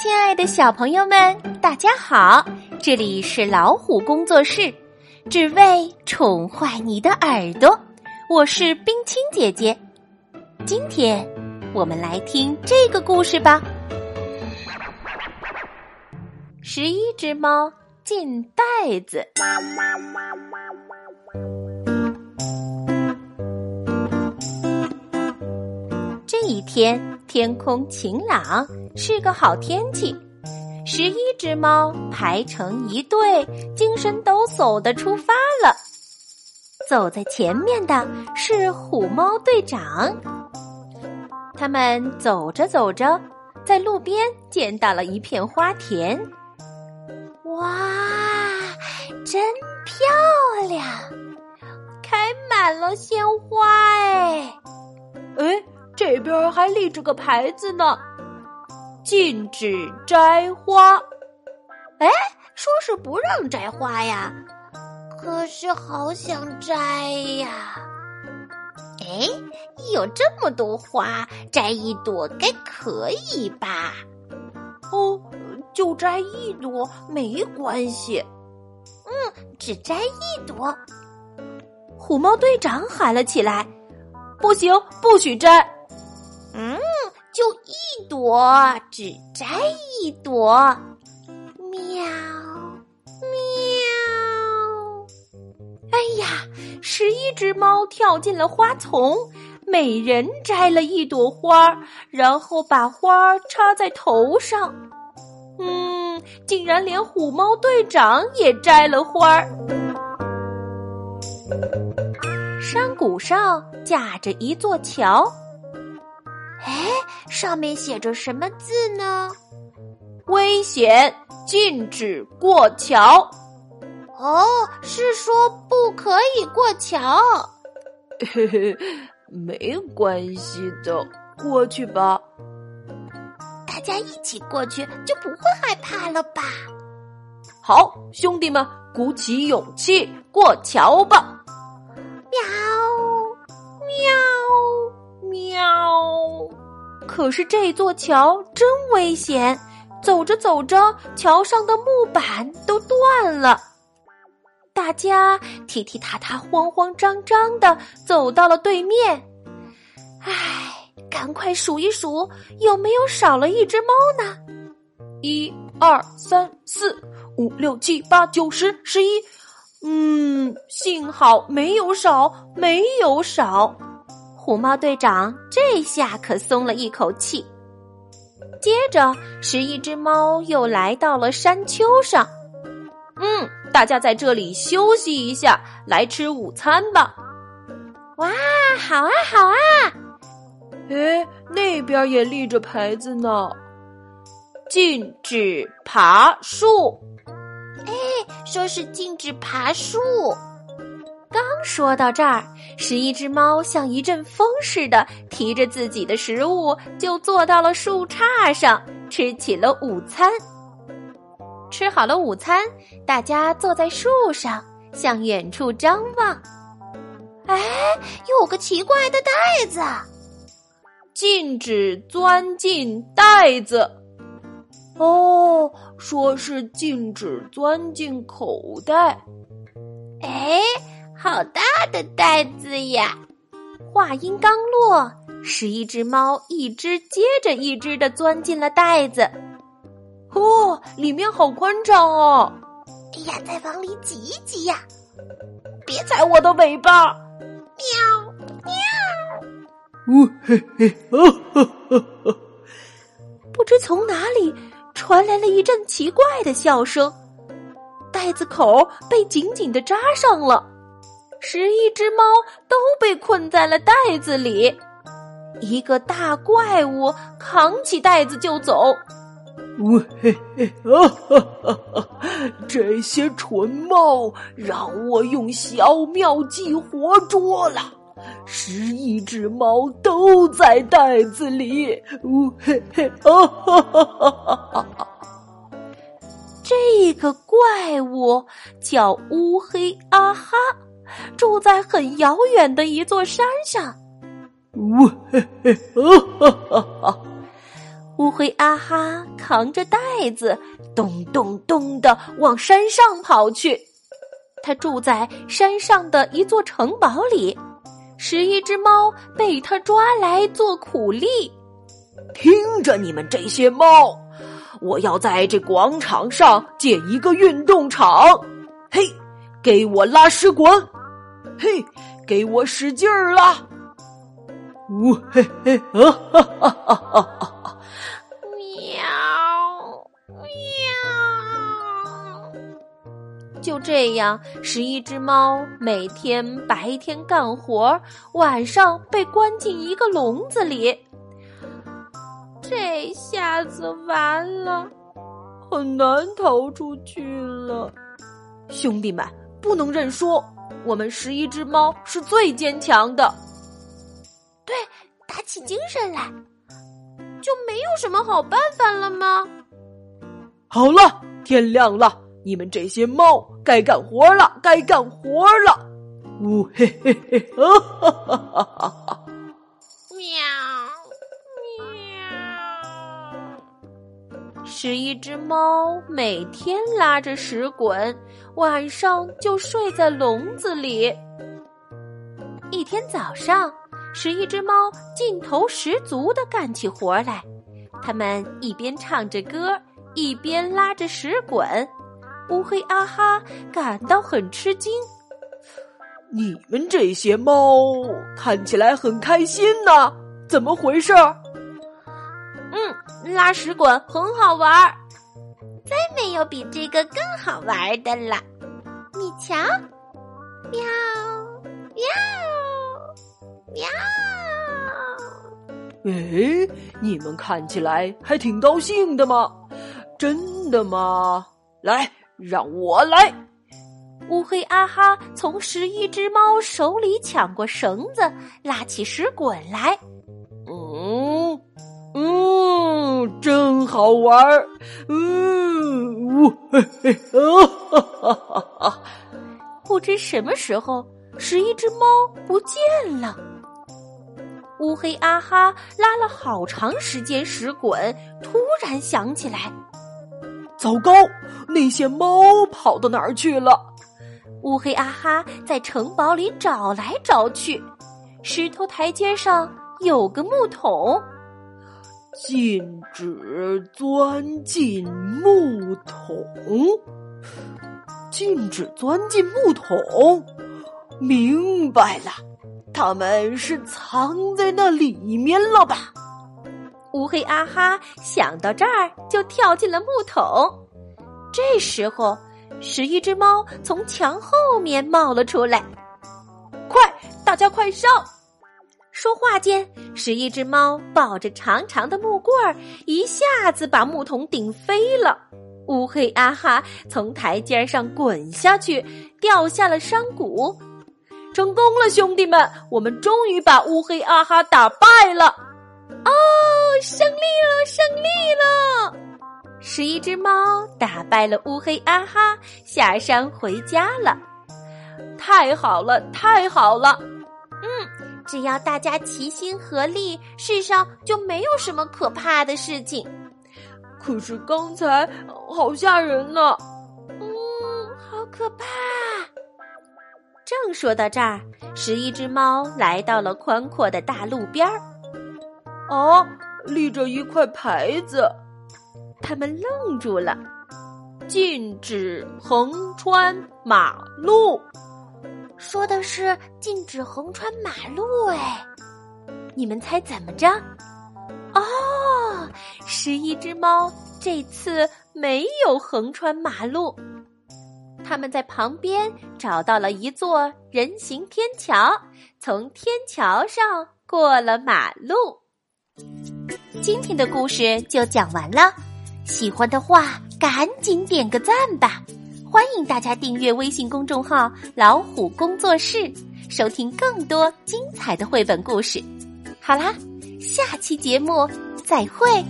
亲爱的小朋友们，大家好！这里是老虎工作室，只为宠坏你的耳朵。我是冰清姐姐，今天我们来听这个故事吧。十一只猫进袋子。一天，天空晴朗，是个好天气。十一只猫排成一队，精神抖擞的出发了。走在前面的是虎猫队长。他们走着走着，在路边见到了一片花田。哇，真漂亮，开满了鲜花哎！哎，这边还立着个牌子呢，禁止摘花。哎，说是不让摘花呀，可是好想摘呀！哎，有这么多花，摘一朵该可以吧？哦。就摘一朵没关系，嗯，只摘一朵。虎猫队长喊了起来：“不行，不许摘！”嗯，就一朵，只摘一朵。喵，喵。哎呀，十一只猫跳进了花丛，每人摘了一朵花，然后把花插在头上。嗯，竟然连虎猫队长也摘了花儿。山谷上架着一座桥，哎，上面写着什么字呢？危险，禁止过桥。哦，是说不可以过桥。嘿嘿，没关系的，过去吧。大家一起过去就不会害怕了吧？好，兄弟们，鼓起勇气过桥吧！喵，喵，可是这座桥真危险，走着走着，桥上的木板都断了。大家踢踢踏踏、慌慌张张的走到了对面。唉。赶快数一数，有没有少了一只猫呢？一二三四五六七八九十十一，嗯，幸好没有少，没有少。虎猫队长这下可松了一口气。接着，十一只猫又来到了山丘上。嗯，大家在这里休息一下，来吃午餐吧。哇，好啊，好啊！哎，那边也立着牌子呢，禁止爬树。哎，说是禁止爬树。说到这儿，十一只猫像一阵风似的，提着自己的食物就坐到了树杈上，吃起了午餐。吃好了午餐，大家坐在树上，向远处张望。哎，有个奇怪的袋子。禁止钻进袋子，哦，说是禁止钻进口袋。哎，好大的袋子呀！话音刚落，十一只猫一只接着一只的钻进了袋子。哦，里面好宽敞哦！哎呀，再往里挤一挤呀！别踩我的尾巴！喵喵。呜嘿嘿，哦呵呵呵！不知从哪里传来了一阵奇怪的笑声，袋子口被紧紧的扎上了，十一只猫都被困在了袋子里。一个大怪物扛起袋子就走。呜嘿嘿，哦哈哈哈！这些蠢猫让我用小妙计活捉了。十一只猫都在袋子里，呜嘿嘿，啊哈哈哈哈哈！这个怪物叫乌黑啊哈，住在很遥远的一座山上。呜嘿嘿，啊哈哈哈！乌黑阿哈扛着袋子，咚咚咚的往山上跑去。他住在山上的一座城堡里，十一只猫被他抓来做苦力。听着，你们这些猫，我要在这广场上建一个运动场。嘿，给我拉屎滚！嘿，给我使劲儿拉！呜嘿嘿，啊哈哈哈哈哈！喵喵！就这样，十一只猫每天白天干活，晚上被关进一个笼子里。这下子完了，很难逃出去了。兄弟们，不能认输，我们十一只猫是最坚强的。对，打起精神来，就没有什么好办法了吗？好了，天亮了，你们这些猫该干活了，该干活了。呜嘿嘿嘿，哈哈哈哈哈哈！喵喵！十一只猫每天拉着屎滚，晚上就睡在笼子里。一天早上。十一只猫劲头十足的干起活来，它们一边唱着歌，一边拉着屎滚。乌黑阿哈感到很吃惊：“你们这些猫看起来很开心呢，怎么回事？”“嗯，拉屎滚很好玩，再没有比这个更好玩的了。你瞧，喵喵。”喵！哎，你们看起来还挺高兴的嘛？真的吗？来，让我来。乌黑阿哈从十一只猫手里抢过绳子，拉起石滚来。嗯嗯，真好玩儿。嗯，呜嘿嘿啊哈哈哈哈！不知什么时候，十一只猫不见了。乌黑阿哈拉了好长时间屎滚，突然想起来：糟糕，那些猫跑到哪儿去了？乌黑阿哈在城堡里找来找去，石头台阶上有个木桶，禁止钻进木桶，禁止钻进木桶，明白了。他们是藏在那里面了吧？乌黑阿哈想到这儿，就跳进了木桶。这时候，十一只猫从墙后面冒了出来。快，大家快上！说话间，十一只猫抱着长长的木棍儿，一下子把木桶顶飞了。乌黑阿哈从台阶上滚下去，掉下了山谷。成功了，兄弟们！我们终于把乌黑阿哈打败了！哦，胜利了，胜利了！十一只猫打败了乌黑阿哈，下山回家了。太好了，太好了！嗯，只要大家齐心合力，世上就没有什么可怕的事情。可是刚才好吓人呢！嗯，好可怕。正说到这儿，十一只猫来到了宽阔的大路边儿。哦，立着一块牌子，他们愣住了：“禁止横穿马路。”说的是禁止横穿马路。哎，你们猜怎么着？哦，十一只猫这次没有横穿马路。他们在旁边找到了一座人行天桥，从天桥上过了马路。今天的故事就讲完了，喜欢的话赶紧点个赞吧！欢迎大家订阅微信公众号“老虎工作室”，收听更多精彩的绘本故事。好啦，下期节目再会。